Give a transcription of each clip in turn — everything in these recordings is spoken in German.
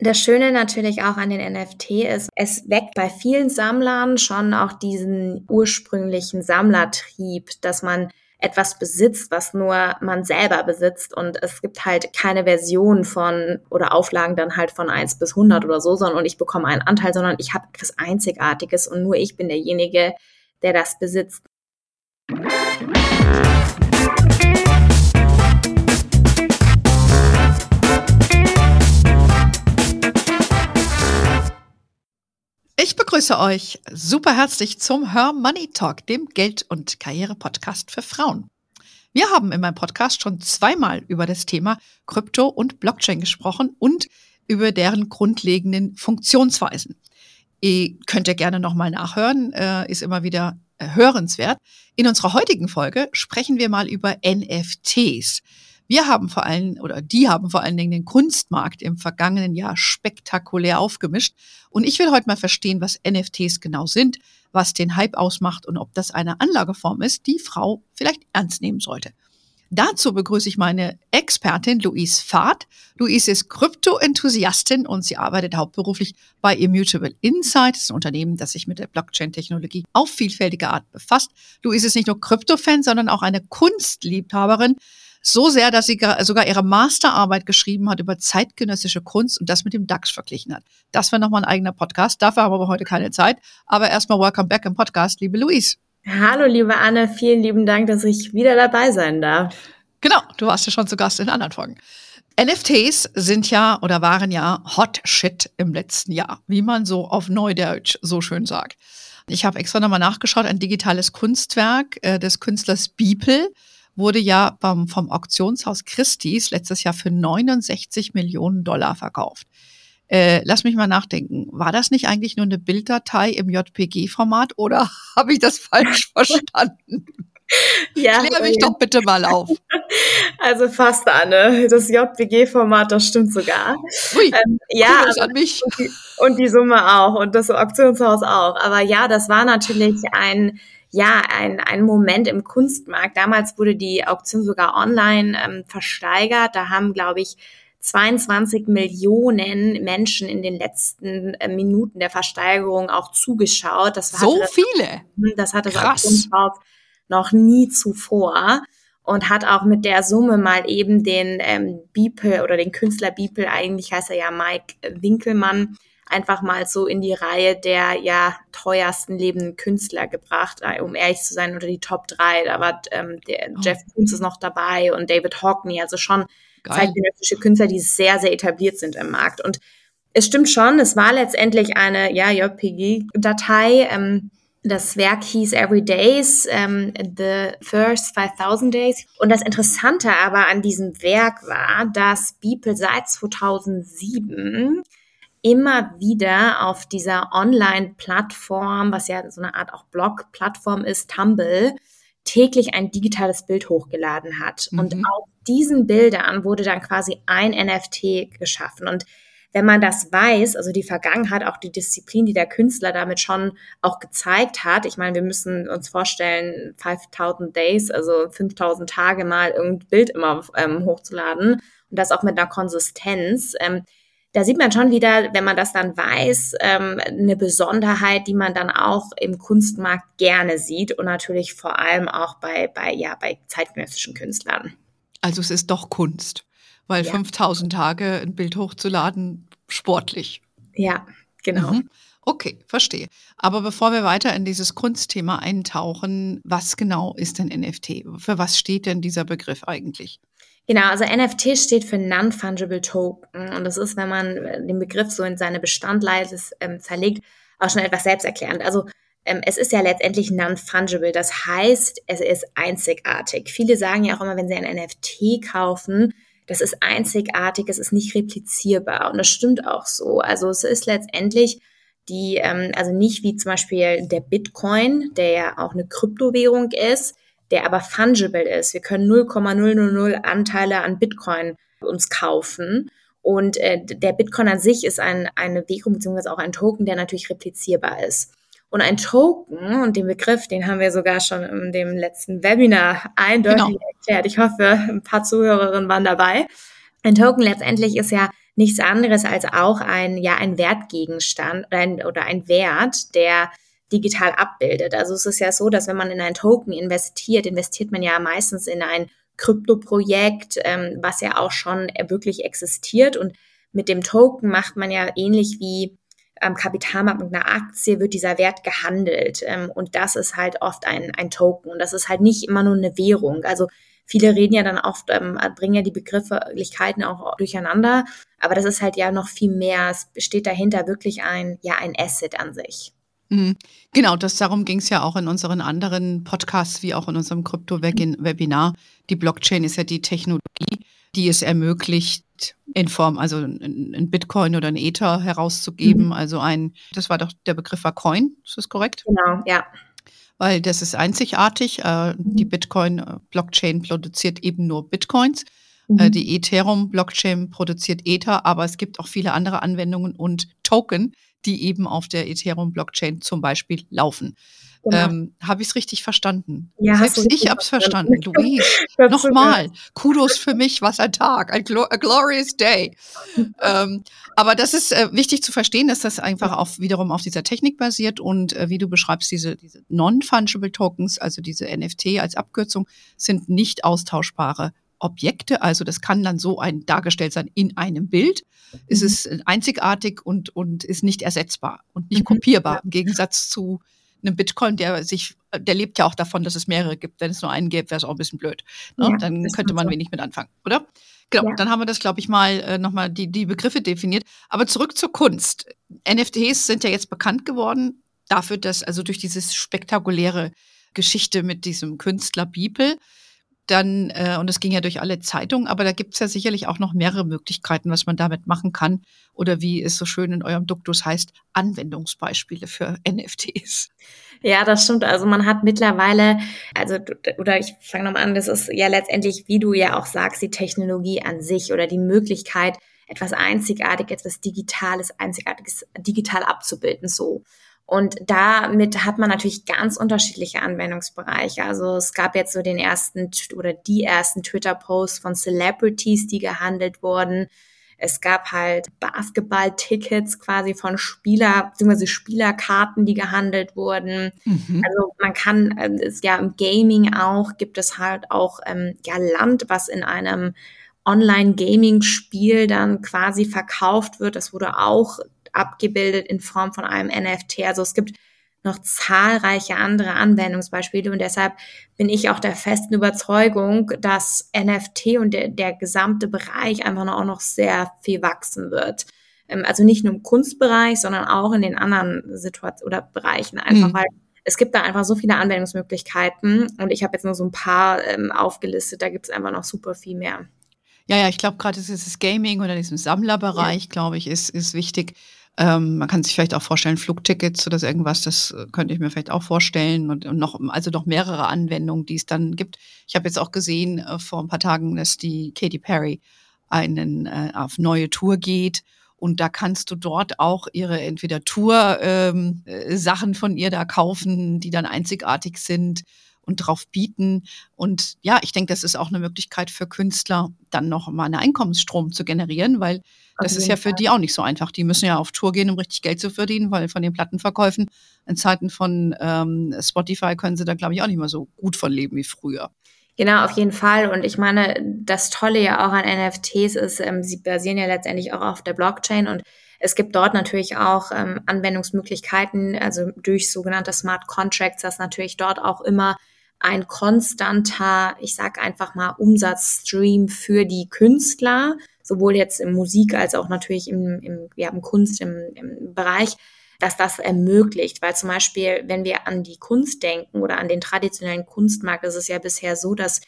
Das Schöne natürlich auch an den NFT ist, es weckt bei vielen Sammlern schon auch diesen ursprünglichen Sammlertrieb, dass man etwas besitzt, was nur man selber besitzt. Und es gibt halt keine Version von oder Auflagen dann halt von eins bis hundert oder so, sondern ich bekomme einen Anteil, sondern ich habe etwas Einzigartiges und nur ich bin derjenige, der das besitzt. Ich begrüße euch super herzlich zum Her Money Talk, dem Geld- und Karriere-Podcast für Frauen. Wir haben in meinem Podcast schon zweimal über das Thema Krypto und Blockchain gesprochen und über deren grundlegenden Funktionsweisen. Ihr könnt ja gerne nochmal nachhören, äh, ist immer wieder äh, hörenswert. In unserer heutigen Folge sprechen wir mal über NFTs. Wir haben vor allem, oder die haben vor allen Dingen den Kunstmarkt im vergangenen Jahr spektakulär aufgemischt. Und ich will heute mal verstehen, was NFTs genau sind, was den Hype ausmacht und ob das eine Anlageform ist, die Frau vielleicht ernst nehmen sollte. Dazu begrüße ich meine Expertin Louise Fahrt. Louise ist Krypto-Enthusiastin und sie arbeitet hauptberuflich bei Immutable Insight, das ist ein Unternehmen, das sich mit der Blockchain-Technologie auf vielfältige Art befasst. Louise ist nicht nur Krypto-Fan, sondern auch eine Kunstliebhaberin. So sehr, dass sie sogar ihre Masterarbeit geschrieben hat über zeitgenössische Kunst und das mit dem DAX verglichen hat. Das wäre nochmal ein eigener Podcast. Dafür haben wir aber heute keine Zeit. Aber erstmal welcome back im Podcast, liebe Louise. Hallo, liebe Anne. Vielen lieben Dank, dass ich wieder dabei sein darf. Genau. Du warst ja schon zu Gast in anderen Folgen. NFTs sind ja oder waren ja Hot Shit im letzten Jahr, wie man so auf Neudeutsch so schön sagt. Ich habe extra nochmal nachgeschaut, ein digitales Kunstwerk äh, des Künstlers Beeple wurde ja vom, vom Auktionshaus Christie's letztes Jahr für 69 Millionen Dollar verkauft. Äh, lass mich mal nachdenken. War das nicht eigentlich nur eine Bilddatei im JPG-Format oder habe ich das falsch verstanden? Ja, Klär mich ja. doch bitte mal auf. Also fast Anne. Das JPG-Format, das stimmt sogar. Ui, ähm, ja, an mich. Und die, und die Summe auch und das Auktionshaus auch. Aber ja, das war natürlich ein ja, ein, ein Moment im Kunstmarkt. Damals wurde die Auktion sogar online ähm, versteigert. Da haben, glaube ich, 22 Millionen Menschen in den letzten äh, Minuten der Versteigerung auch zugeschaut. Das so das, viele? Das hatte das Auktionshaus noch nie zuvor und hat auch mit der Summe mal eben den ähm, Beeple oder den Künstler Beeple, eigentlich heißt er ja Mike Winkelmann, einfach mal so in die Reihe der ja teuersten lebenden Künstler gebracht, äh, um ehrlich zu sein, unter die Top 3. Da war ähm, der oh. Jeff Koons ist noch dabei und David Hockney, also schon zeitgenössische Künstler, die sehr, sehr etabliert sind im Markt. Und es stimmt schon, es war letztendlich eine ja, JPG-Datei. Ähm, das Werk hieß Every Days, ähm, The First 5000 Days. Und das Interessante aber an diesem Werk war, dass Beeple seit 2007 immer wieder auf dieser Online-Plattform, was ja so eine Art auch Blog-Plattform ist, Tumble, täglich ein digitales Bild hochgeladen hat. Mhm. Und auf diesen Bildern wurde dann quasi ein NFT geschaffen. Und wenn man das weiß, also die Vergangenheit, auch die Disziplin, die der Künstler damit schon auch gezeigt hat, ich meine, wir müssen uns vorstellen, 5000 Days, also 5000 Tage mal irgendein Bild immer ähm, hochzuladen und das auch mit einer Konsistenz. Ähm, da sieht man schon wieder, wenn man das dann weiß, ähm, eine Besonderheit, die man dann auch im Kunstmarkt gerne sieht und natürlich vor allem auch bei, bei, ja, bei zeitgenössischen Künstlern. Also es ist doch Kunst, weil ja. 5000 Tage ein Bild hochzuladen, sportlich. Ja, genau. Mhm. Okay, verstehe. Aber bevor wir weiter in dieses Kunstthema eintauchen, was genau ist denn NFT? Für was steht denn dieser Begriff eigentlich? Genau, also NFT steht für Non-Fungible Token. Und das ist, wenn man äh, den Begriff so in seine Bestandteile ähm, zerlegt, auch schon etwas selbsterklärend. Also ähm, es ist ja letztendlich non-fungible. Das heißt, es ist einzigartig. Viele sagen ja auch immer, wenn sie ein NFT kaufen, das ist einzigartig, es ist nicht replizierbar. Und das stimmt auch so. Also es ist letztendlich die, ähm, also nicht wie zum Beispiel der Bitcoin, der ja auch eine Kryptowährung ist, der aber fungible ist. Wir können 0,000 Anteile an Bitcoin uns kaufen. Und äh, der Bitcoin an sich ist ein, eine Währung bzw. auch ein Token, der natürlich replizierbar ist. Und ein Token, und den Begriff, den haben wir sogar schon in dem letzten Webinar eindeutig genau. erklärt. Ich hoffe, ein paar Zuhörerinnen waren dabei. Ein Token letztendlich ist ja nichts anderes als auch ein, ja, ein Wertgegenstand oder ein, oder ein Wert, der digital abbildet. Also es ist ja so, dass wenn man in ein Token investiert, investiert man ja meistens in ein Kryptoprojekt, ähm, was ja auch schon wirklich existiert. Und mit dem Token macht man ja ähnlich wie am Kapitalmarkt mit einer Aktie wird dieser Wert gehandelt. Ähm, und das ist halt oft ein, ein Token. Und das ist halt nicht immer nur eine Währung. Also viele reden ja dann oft, ähm, bringen ja die Begrifflichkeiten auch durcheinander. Aber das ist halt ja noch viel mehr. Es besteht dahinter wirklich ein, ja, ein Asset an sich. Mhm. Genau, das, darum ging es ja auch in unseren anderen Podcasts, wie auch in unserem Krypto-Webinar. Die Blockchain ist ja die Technologie, die es ermöglicht, in Form, also ein Bitcoin oder ein Ether herauszugeben. Mhm. Also ein, das war doch, der Begriff war Coin, ist das korrekt? Genau, ja. Weil das ist einzigartig. Äh, die mhm. Bitcoin-Blockchain produziert eben nur Bitcoins. Äh, mhm. Die Ethereum-Blockchain produziert Ether, aber es gibt auch viele andere Anwendungen und Token, die eben auf der Ethereum-Blockchain zum Beispiel laufen. Genau. Ähm, habe ich es richtig verstanden? Ja, Selbst ich habe es verstanden. Louise, nochmal, Kudos für mich, was ein Tag, ein glo a glorious day. ähm, aber das ist äh, wichtig zu verstehen, dass das einfach auf, wiederum auf dieser Technik basiert und äh, wie du beschreibst, diese, diese Non-Fungible Tokens, also diese NFT als Abkürzung, sind nicht austauschbare Objekte. Also das kann dann so ein dargestellt sein in einem Bild. Mhm. Es ist einzigartig und, und ist nicht ersetzbar und nicht mhm. kopierbar im Gegensatz zu einem Bitcoin, der sich, der lebt ja auch davon, dass es mehrere gibt. Wenn es nur einen gäbe, wäre es auch ein bisschen blöd. Ne? Ja, dann könnte man so. wenig mit anfangen, oder? Genau, ja. dann haben wir das, glaube ich, mal äh, nochmal die, die Begriffe definiert. Aber zurück zur Kunst. NFTs sind ja jetzt bekannt geworden dafür, dass, also durch dieses spektakuläre Geschichte mit diesem Künstler Beeple, dann, äh, und es ging ja durch alle Zeitungen, aber da gibt es ja sicherlich auch noch mehrere Möglichkeiten, was man damit machen kann. Oder wie es so schön in eurem Duktus heißt, Anwendungsbeispiele für NFTs. Ja, das stimmt. Also man hat mittlerweile, also oder ich fange nochmal an, das ist ja letztendlich, wie du ja auch sagst, die Technologie an sich oder die Möglichkeit, etwas Einzigartiges, etwas Digitales, Einzigartiges digital abzubilden, so. Und damit hat man natürlich ganz unterschiedliche Anwendungsbereiche. Also es gab jetzt so den ersten oder die ersten Twitter-Posts von Celebrities, die gehandelt wurden. Es gab halt Basketball-Tickets quasi von Spieler, beziehungsweise Spielerkarten, die gehandelt wurden. Mhm. Also man kann, äh, ist ja im Gaming auch, gibt es halt auch ähm, ja Land, was in einem Online-Gaming-Spiel dann quasi verkauft wird. Das wurde auch abgebildet in Form von einem NFT. Also es gibt noch zahlreiche andere Anwendungsbeispiele und deshalb bin ich auch der festen Überzeugung, dass NFT und der, der gesamte Bereich einfach noch, auch noch sehr viel wachsen wird. Ähm, also nicht nur im Kunstbereich, sondern auch in den anderen Situationen oder Bereichen einfach, mhm. weil es gibt da einfach so viele Anwendungsmöglichkeiten und ich habe jetzt nur so ein paar ähm, aufgelistet, da gibt es einfach noch super viel mehr. Ja, ja, ich glaube gerade dieses Gaming oder diesem Sammlerbereich, ja. glaube ich, ist, ist wichtig. Ähm, man kann sich vielleicht auch vorstellen, Flugtickets oder irgendwas, das äh, könnte ich mir vielleicht auch vorstellen und, und noch, also noch mehrere Anwendungen, die es dann gibt. Ich habe jetzt auch gesehen äh, vor ein paar Tagen, dass die Katy Perry einen äh, auf neue Tour geht und da kannst du dort auch ihre entweder Tour ähm, äh, von ihr da kaufen, die dann einzigartig sind und drauf bieten. Und ja, ich denke, das ist auch eine Möglichkeit für Künstler, dann noch mal einen Einkommensstrom zu generieren, weil das ist ja für die auch nicht so einfach. Die müssen ja auf Tour gehen, um richtig Geld zu verdienen, weil von den Plattenverkäufen in Zeiten von ähm, Spotify können sie da, glaube ich, auch nicht mehr so gut von leben wie früher. Genau, auf jeden Fall. Und ich meine, das Tolle ja auch an NFTs ist, ähm, sie basieren ja letztendlich auch auf der Blockchain und es gibt dort natürlich auch ähm, Anwendungsmöglichkeiten, also durch sogenannte Smart Contracts, dass natürlich dort auch immer ein konstanter, ich sag einfach mal, Umsatzstream für die Künstler, sowohl jetzt im Musik als auch natürlich im, im, ja, im Kunst, im, im Bereich, dass das ermöglicht. Weil zum Beispiel, wenn wir an die Kunst denken oder an den traditionellen Kunstmarkt, ist es ja bisher so, dass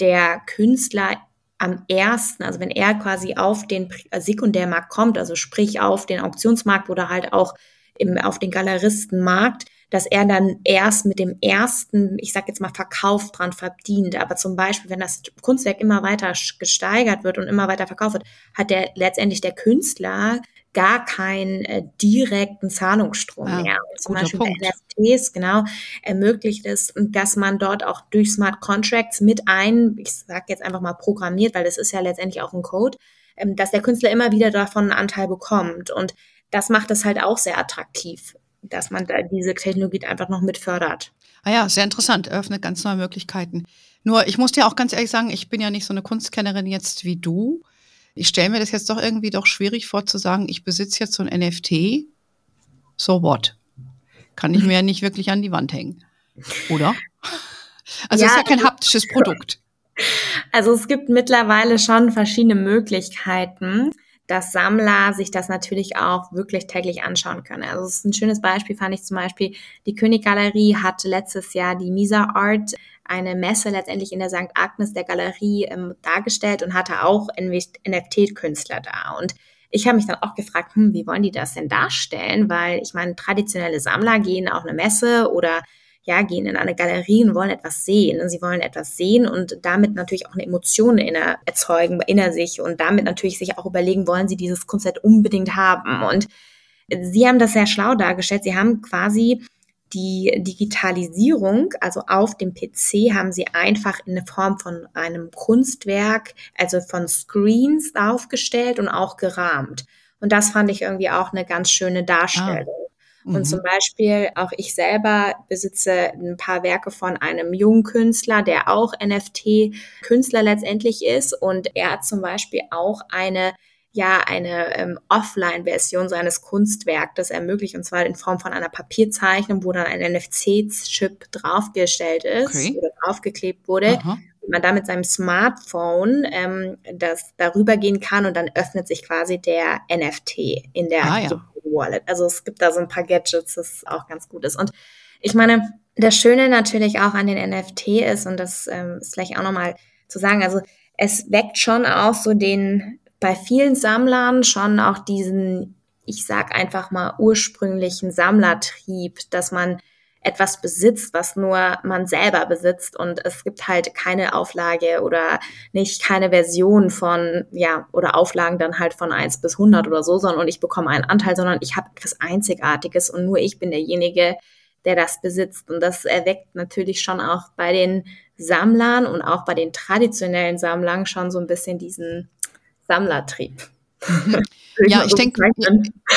der Künstler am ersten, also wenn er quasi auf den Sekundärmarkt kommt, also sprich auf den Auktionsmarkt oder halt auch im, auf den Galeristenmarkt, dass er dann erst mit dem ersten, ich sag jetzt mal, Verkauf dran verdient. Aber zum Beispiel, wenn das Kunstwerk immer weiter gesteigert wird und immer weiter verkauft wird, hat der letztendlich der Künstler gar keinen äh, direkten Zahlungsstrom ja, mehr. zum Beispiel Punkt. bei NFTs, genau, ermöglicht es, dass man dort auch durch Smart Contracts mit ein, ich sage jetzt einfach mal programmiert, weil das ist ja letztendlich auch ein Code, ähm, dass der Künstler immer wieder davon einen Anteil bekommt. Und das macht es halt auch sehr attraktiv, dass man da diese Technologie einfach noch mit fördert. Ah ja, sehr interessant, eröffnet ganz neue Möglichkeiten. Nur, ich muss dir auch ganz ehrlich sagen, ich bin ja nicht so eine Kunstkennerin jetzt wie du. Ich stelle mir das jetzt doch irgendwie doch schwierig vor zu sagen, ich besitze jetzt so ein NFT. So what? Kann ich mir ja nicht wirklich an die Wand hängen. Oder? Also ja, ist ja kein haptisches Produkt. Also es gibt mittlerweile schon verschiedene Möglichkeiten, dass Sammler sich das natürlich auch wirklich täglich anschauen können. Also es ist ein schönes Beispiel, fand ich zum Beispiel, die Königgalerie hat letztes Jahr die Misa Art, eine Messe letztendlich in der St. Agnes der Galerie ähm, dargestellt und hatte auch NFT-Künstler da. Und ich habe mich dann auch gefragt, hm, wie wollen die das denn darstellen? Weil ich meine, traditionelle Sammler gehen auf eine Messe oder ja, gehen in eine Galerie und wollen etwas sehen. Und sie wollen etwas sehen und damit natürlich auch eine Emotion inner, erzeugen, inner sich und damit natürlich sich auch überlegen, wollen sie dieses Konzept unbedingt haben. Und sie haben das sehr schlau dargestellt. Sie haben quasi die Digitalisierung, also auf dem PC, haben sie einfach in der Form von einem Kunstwerk, also von Screens aufgestellt und auch gerahmt. Und das fand ich irgendwie auch eine ganz schöne Darstellung. Ah. Und zum mhm. Beispiel auch ich selber besitze ein paar Werke von einem jungen Künstler, der auch NFT-Künstler letztendlich ist. Und er hat zum Beispiel auch eine ja eine ähm, Offline-Version seines Kunstwerkes ermöglicht, und zwar in Form von einer Papierzeichnung, wo dann ein NFC-Chip draufgestellt ist okay. oder draufgeklebt wurde. Aha. Und man da mit seinem Smartphone ähm, das darüber gehen kann und dann öffnet sich quasi der NFT in der ah, ja. Wallet. Also es gibt da so ein paar Gadgets, das auch ganz gut ist. Und ich meine, das Schöne natürlich auch an den NFT ist, und das ähm, ist vielleicht auch nochmal zu sagen, also es weckt schon auch so den, bei vielen Sammlern schon auch diesen, ich sag einfach mal, ursprünglichen Sammlertrieb, dass man etwas besitzt, was nur man selber besitzt und es gibt halt keine Auflage oder nicht keine Version von, ja, oder Auflagen dann halt von eins bis hundert oder so, sondern und ich bekomme einen Anteil, sondern ich habe etwas Einzigartiges und nur ich bin derjenige, der das besitzt. Und das erweckt natürlich schon auch bei den Sammlern und auch bei den traditionellen Sammlern schon so ein bisschen diesen Sammlertrieb. ja, ich denke,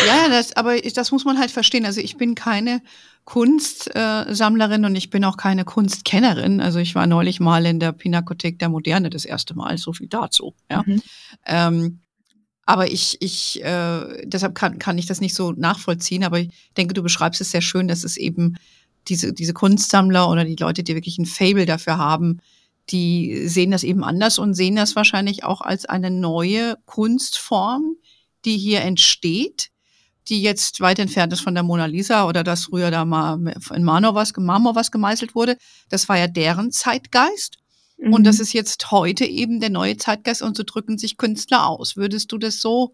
ja, das, aber das muss man halt verstehen. Also ich bin keine Kunstsammlerin und ich bin auch keine Kunstkennerin. Also ich war neulich mal in der Pinakothek der Moderne das erste Mal, so viel dazu. Ja. Mhm. Ähm, aber ich, ich, äh, deshalb kann, kann ich das nicht so nachvollziehen. Aber ich denke, du beschreibst es sehr schön, dass es eben diese, diese Kunstsammler oder die Leute, die wirklich ein Fable dafür haben, die sehen das eben anders und sehen das wahrscheinlich auch als eine neue Kunstform, die hier entsteht die jetzt weit entfernt ist von der Mona Lisa oder dass früher da mal in Marmor was, Marmor was gemeißelt wurde. Das war ja deren Zeitgeist. Mhm. Und das ist jetzt heute eben der neue Zeitgeist und so drücken sich Künstler aus. Würdest du das so,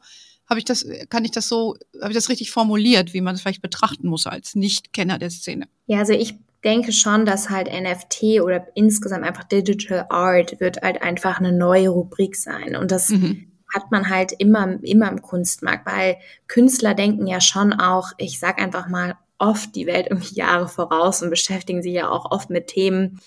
habe ich das, kann ich das so, habe ich das richtig formuliert, wie man es vielleicht betrachten muss als Nicht-Kenner der Szene? Ja, also ich denke schon, dass halt NFT oder insgesamt einfach Digital Art wird halt einfach eine neue Rubrik sein. Und das mhm hat man halt immer, immer im Kunstmarkt, weil Künstler denken ja schon auch, ich sag einfach mal, oft die Welt irgendwie Jahre voraus und beschäftigen sich ja auch oft mit Themen,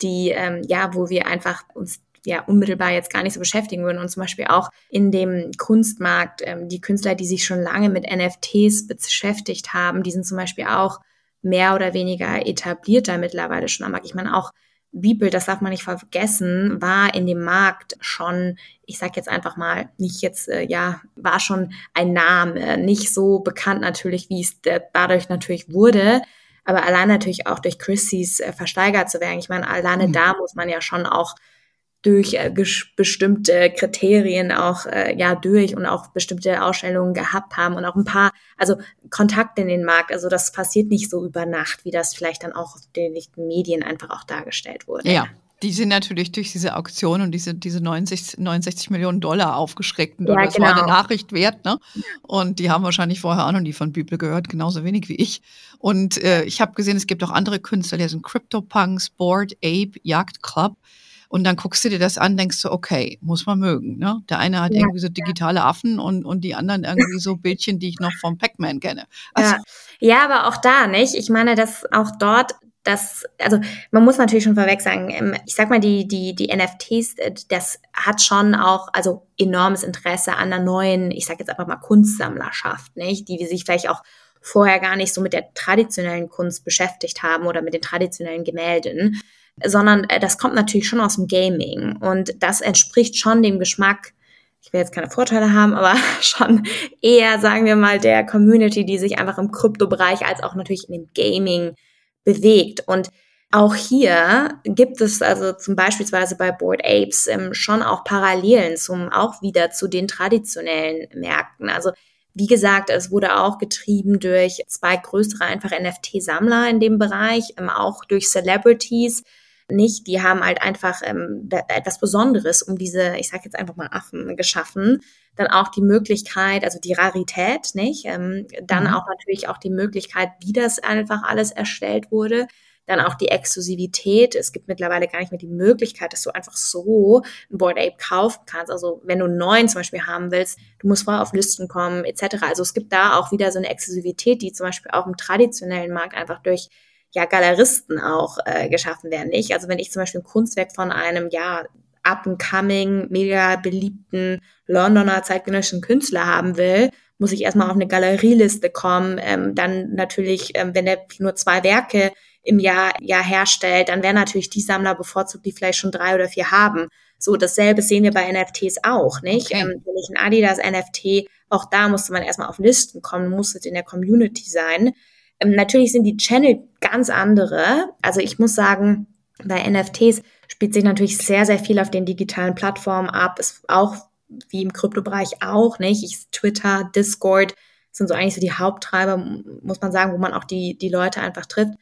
die, ähm, ja, wo wir einfach uns ja unmittelbar jetzt gar nicht so beschäftigen würden. Und zum Beispiel auch in dem Kunstmarkt, ähm, die Künstler, die sich schon lange mit NFTs beschäftigt haben, die sind zum Beispiel auch mehr oder weniger etablierter mittlerweile schon am Markt. Ich meine, auch Beeple, das darf man nicht vergessen, war in dem Markt schon, ich sag jetzt einfach mal, nicht jetzt, äh, ja, war schon ein Name, nicht so bekannt natürlich, wie es dadurch natürlich wurde, aber allein natürlich auch durch Christie's äh, versteigert zu werden. Ich meine, alleine mhm. da muss man ja schon auch durch äh, bestimmte Kriterien auch äh, ja durch und auch bestimmte Ausstellungen gehabt haben und auch ein paar also Kontakte in den Markt also das passiert nicht so über Nacht wie das vielleicht dann auch den Medien einfach auch dargestellt wurde ja die sind natürlich durch diese Auktion und diese, diese 90, 69 Millionen Dollar aufgeschreckt. Ja, das genau. war eine Nachricht wert, ne? Und die haben wahrscheinlich vorher auch noch nie von Bibel gehört, genauso wenig wie ich. Und äh, ich habe gesehen, es gibt auch andere Künstler, die sind CryptoPunks, Board Ape, Jagd Club. Und dann guckst du dir das an, denkst du, okay, muss man mögen. Ne? Der eine hat ja, irgendwie so digitale Affen und, und die anderen irgendwie so Bildchen, die ich noch vom Pac-Man kenne. Also, ja. ja, aber auch da nicht. Ich meine, dass auch dort das, also man muss natürlich schon vorweg sagen, ähm, ich sag mal, die, die, die NFTs, äh, das hat schon auch, also enormes Interesse an einer neuen, ich sag jetzt einfach mal Kunstsammlerschaft, nicht? Die sich vielleicht auch vorher gar nicht so mit der traditionellen Kunst beschäftigt haben oder mit den traditionellen Gemälden, sondern äh, das kommt natürlich schon aus dem Gaming und das entspricht schon dem Geschmack ich will jetzt keine Vorteile haben, aber schon eher, sagen wir mal, der Community, die sich einfach im Kryptobereich als auch natürlich in dem Gaming bewegt. Und auch hier gibt es also zum beispielsweise bei Board Apes ähm, schon auch Parallelen zum auch wieder zu den traditionellen Märkten. Also wie gesagt, es wurde auch getrieben durch zwei größere einfach NFT-Sammler in dem Bereich, ähm, auch durch Celebrities, nicht. Die haben halt einfach ähm, etwas Besonderes um diese, ich sage jetzt einfach mal Affen geschaffen. Dann auch die Möglichkeit, also die Rarität, nicht? Ähm, dann mhm. auch natürlich auch die Möglichkeit, wie das einfach alles erstellt wurde. Dann auch die Exklusivität. Es gibt mittlerweile gar nicht mehr die Möglichkeit, dass du einfach so ein Board Ape kaufen kannst. Also wenn du einen neuen zum Beispiel haben willst, du musst vorher auf Listen kommen, etc. Also es gibt da auch wieder so eine Exklusivität, die zum Beispiel auch im traditionellen Markt einfach durch ja Galeristen auch äh, geschaffen werden. Nicht? Also wenn ich zum Beispiel ein Kunstwerk von einem ja up-and-coming, mega beliebten Londoner zeitgenössischen Künstler haben will, muss ich erstmal auf eine Galerieliste kommen. Ähm, dann natürlich, ähm, wenn er nur zwei Werke im Jahr, Jahr herstellt, dann werden natürlich die Sammler bevorzugt, die vielleicht schon drei oder vier haben. So, dasselbe sehen wir bei NFTs auch, nicht? Okay. Ähm, wenn ich ein Adidas NFT, auch da musste man erstmal auf Listen kommen, musste in der Community sein. Ähm, natürlich sind die Channel ganz andere. Also ich muss sagen, bei NFTs spielt sich natürlich sehr, sehr viel auf den digitalen Plattformen ab. Ist auch wie im Kryptobereich auch, nicht? Ich, Twitter, Discord sind so eigentlich so die Haupttreiber, muss man sagen, wo man auch die, die Leute einfach trifft.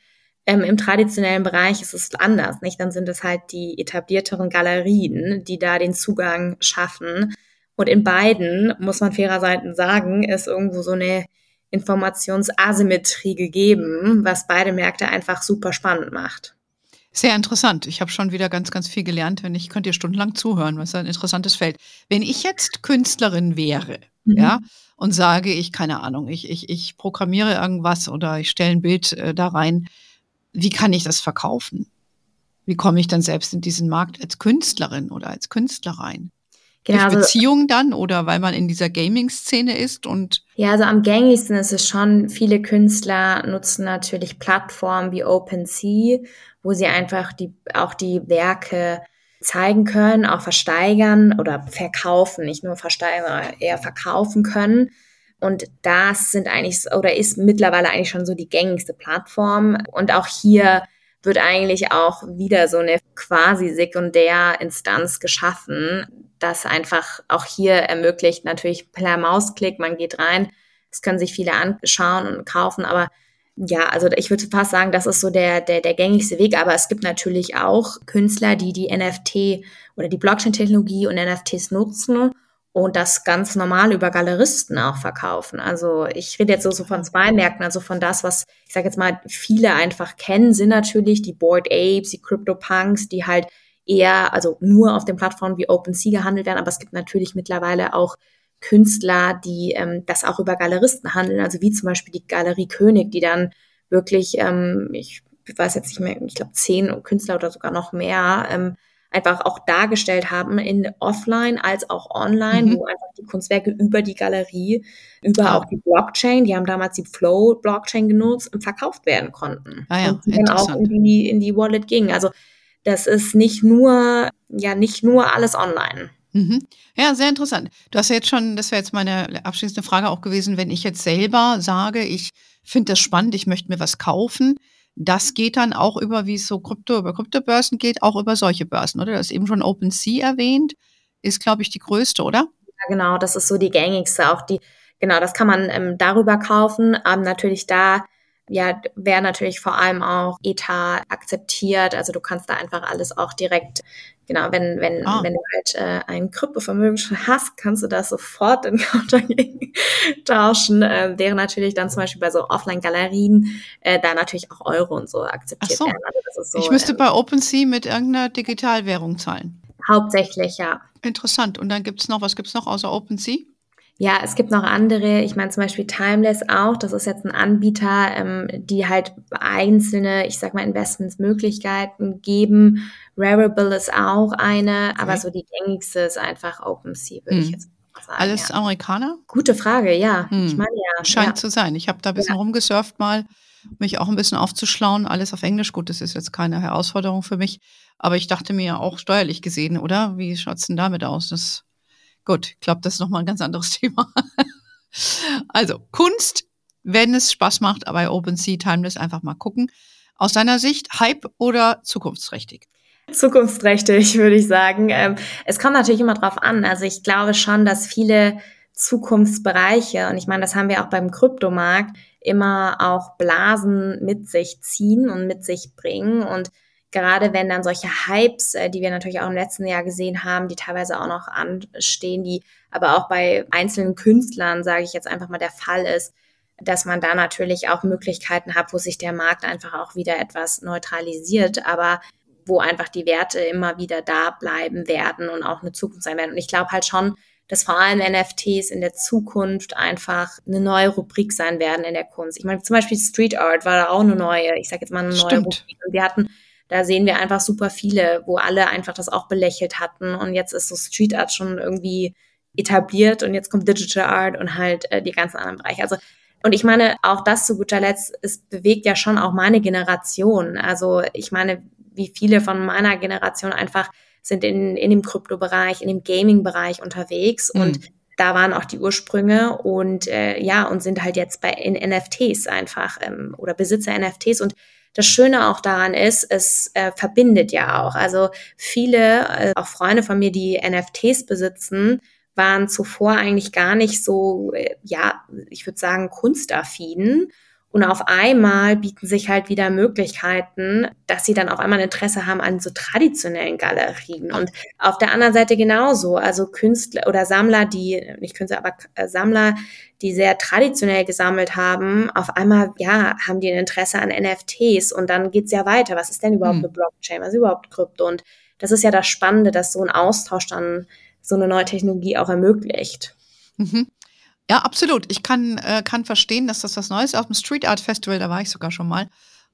Ähm, Im traditionellen Bereich ist es anders, nicht? Dann sind es halt die etablierteren Galerien, die da den Zugang schaffen. Und in beiden, muss man fairerseits sagen, ist irgendwo so eine Informationsasymmetrie gegeben, was beide Märkte einfach super spannend macht. Sehr interessant. Ich habe schon wieder ganz, ganz viel gelernt. Wenn ich könnt ihr stundenlang zuhören, was ein interessantes Feld. Wenn ich jetzt Künstlerin wäre, mhm. ja, und sage, ich keine Ahnung, ich, ich, ich programmiere irgendwas oder ich stelle ein Bild äh, da rein, wie kann ich das verkaufen? Wie komme ich dann selbst in diesen Markt als Künstlerin oder als Künstler rein? Genau, Durch also Beziehung dann oder weil man in dieser Gaming-Szene ist und ja, also am gängigsten ist es schon, viele Künstler nutzen natürlich Plattformen wie OpenSea, wo sie einfach die, auch die Werke zeigen können, auch versteigern oder verkaufen, nicht nur versteigern, eher verkaufen können. Und das sind eigentlich oder ist mittlerweile eigentlich schon so die gängigste Plattform. Und auch hier wird eigentlich auch wieder so eine quasi Sekundärinstanz geschaffen, das einfach auch hier ermöglicht, natürlich per Mausklick, man geht rein, es können sich viele anschauen und kaufen, aber ja, also ich würde fast sagen, das ist so der, der, der gängigste Weg, aber es gibt natürlich auch Künstler, die die NFT oder die Blockchain-Technologie und NFTs nutzen und das ganz normal über Galeristen auch verkaufen. Also ich rede jetzt so, so von zwei Märkten, also von das, was ich sage jetzt mal viele einfach kennen, sind natürlich die Board Apes, die CryptoPunks, die halt eher, also nur auf den Plattformen wie OpenSea gehandelt werden, aber es gibt natürlich mittlerweile auch Künstler, die ähm, das auch über Galeristen handeln, also wie zum Beispiel die Galerie König, die dann wirklich, ähm, ich weiß jetzt nicht mehr, ich glaube zehn Künstler oder sogar noch mehr, ähm, einfach auch dargestellt haben in offline als auch online, mhm. wo einfach die Kunstwerke über die Galerie, über ah. auch die Blockchain, die haben damals die Flow Blockchain genutzt, verkauft werden konnten. Ah ja, und dann auch in die, in die Wallet ging. Also das ist nicht nur, ja, nicht nur alles online. Mhm. Ja, sehr interessant. Du hast ja jetzt schon, das wäre jetzt meine abschließende Frage auch gewesen, wenn ich jetzt selber sage, ich finde das spannend, ich möchte mir was kaufen, das geht dann auch über, wie es so Krypto, über Kryptobörsen geht, auch über solche Börsen, oder? Du hast eben schon OpenSea erwähnt, ist, glaube ich, die größte, oder? Ja, genau, das ist so die gängigste, auch die, genau, das kann man ähm, darüber kaufen, aber natürlich da ja, wäre natürlich vor allem auch Etat akzeptiert. Also du kannst da einfach alles auch direkt, genau, wenn, wenn, ah. wenn du halt äh, ein Kryptovermögen schon hast, kannst du das sofort in Counter tauschen. Äh, wäre natürlich dann zum Beispiel bei so Offline-Galerien äh, da natürlich auch Euro und so akzeptiert so. werden. Also so, ich müsste ähm, bei OpenSea mit irgendeiner Digitalwährung zahlen. Hauptsächlich, ja. Interessant. Und dann gibt's noch, was gibt's noch außer OpenSea? Ja, es gibt noch andere, ich meine zum Beispiel Timeless auch, das ist jetzt ein Anbieter, ähm, die halt einzelne, ich sag mal, Investmentsmöglichkeiten geben. Rarible ist auch eine, okay. aber so die gängigste ist einfach OpenSea, würde hm. ich jetzt mal sagen. Alles ja. Amerikaner? Gute Frage, ja. Hm. Ich meine ja. Scheint ja. zu sein. Ich habe da ein bisschen ja. rumgesurft mal, mich auch ein bisschen aufzuschlauen. Alles auf Englisch. Gut, das ist jetzt keine Herausforderung für mich. Aber ich dachte mir auch steuerlich gesehen, oder? Wie schaut's denn damit aus? Das Gut, ich glaube, das ist nochmal ein ganz anderes Thema. also, Kunst, wenn es Spaß macht, bei OpenSea Timeless einfach mal gucken. Aus deiner Sicht, Hype oder zukunftsträchtig? Zukunftsträchtig, würde ich sagen. Ähm, es kommt natürlich immer drauf an. Also ich glaube schon, dass viele Zukunftsbereiche, und ich meine, das haben wir auch beim Kryptomarkt, immer auch Blasen mit sich ziehen und mit sich bringen. Und gerade wenn dann solche Hypes, äh, die wir natürlich auch im letzten Jahr gesehen haben, die teilweise auch noch anstehen, die aber auch bei einzelnen Künstlern, sage ich jetzt einfach mal, der Fall ist, dass man da natürlich auch Möglichkeiten hat, wo sich der Markt einfach auch wieder etwas neutralisiert, aber wo einfach die Werte immer wieder da bleiben werden und auch eine Zukunft sein werden. Und ich glaube halt schon, dass vor allem NFTs in der Zukunft einfach eine neue Rubrik sein werden in der Kunst. Ich meine, zum Beispiel Street Art war da auch eine neue, ich sage jetzt mal eine neue Stimmt. Rubrik. Und wir hatten da sehen wir einfach super viele, wo alle einfach das auch belächelt hatten. Und jetzt ist so Street Art schon irgendwie etabliert und jetzt kommt Digital Art und halt äh, die ganzen anderen Bereiche. Also und ich meine, auch das zu guter Letzt, es bewegt ja schon auch meine Generation. Also ich meine, wie viele von meiner Generation einfach sind in, in dem Kryptobereich, in dem Gaming-Bereich unterwegs mhm. und da waren auch die Ursprünge und äh, ja, und sind halt jetzt bei in NFTs einfach ähm, oder Besitzer NFTs und das Schöne auch daran ist, es äh, verbindet ja auch. Also viele, äh, auch Freunde von mir, die NFTs besitzen, waren zuvor eigentlich gar nicht so, äh, ja, ich würde sagen, kunstaffin und auf einmal bieten sich halt wieder Möglichkeiten, dass sie dann auf einmal ein Interesse haben an so traditionellen Galerien. Und auf der anderen Seite genauso. Also Künstler oder Sammler, die, nicht Künstler, aber äh, Sammler, die sehr traditionell gesammelt haben, auf einmal, ja, haben die ein Interesse an NFTs. Und dann geht's ja weiter. Was ist denn überhaupt hm. eine Blockchain? Was ist überhaupt Krypto? Und das ist ja das Spannende, dass so ein Austausch dann so eine neue Technologie auch ermöglicht. Mhm. Ja, absolut. Ich kann, äh, kann verstehen, dass das was Neues ist. Auf dem Street Art Festival, da war ich sogar schon mal.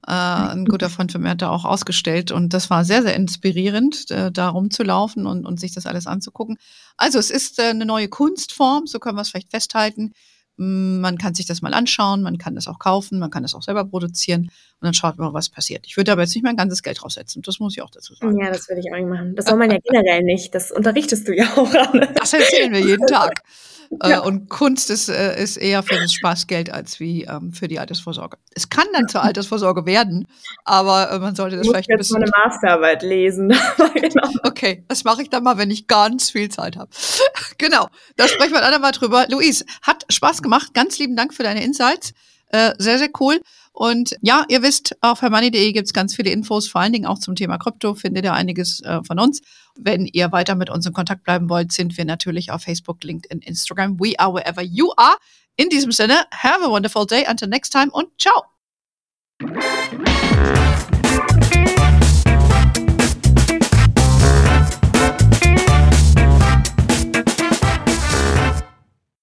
Äh, ein guter Freund von mir hat da auch ausgestellt und das war sehr, sehr inspirierend, äh, da rumzulaufen und, und sich das alles anzugucken. Also es ist äh, eine neue Kunstform, so können wir es vielleicht festhalten. Mm, man kann sich das mal anschauen, man kann das auch kaufen, man kann das auch selber produzieren und dann schaut man, was passiert. Ich würde aber jetzt nicht mein ganzes Geld draufsetzen, das muss ich auch dazu sagen. Ja, das würde ich auch nicht machen. Das soll man ja generell nicht, das unterrichtest du ja auch an. Das erzählen wir jeden Tag. Äh, ja. und Kunst ist, äh, ist eher für das Spaßgeld als wie ähm, für die Altersvorsorge. Es kann dann zur Altersvorsorge werden, aber äh, man sollte das vielleicht ein bisschen. Ich jetzt mal eine Masterarbeit lesen. genau. Okay, das mache ich dann mal, wenn ich ganz viel Zeit habe. genau, da sprechen wir dann mal drüber. Luis, hat Spaß gemacht. Ganz lieben Dank für deine Insights. Äh, sehr, sehr cool. Und ja, ihr wisst, auf hermoney.de gibt es ganz viele Infos, vor allen Dingen auch zum Thema Krypto, findet ihr einiges äh, von uns. Wenn ihr weiter mit uns in Kontakt bleiben wollt, sind wir natürlich auf Facebook, LinkedIn, Instagram. We are wherever you are. In diesem Sinne, have a wonderful day. Until next time und ciao.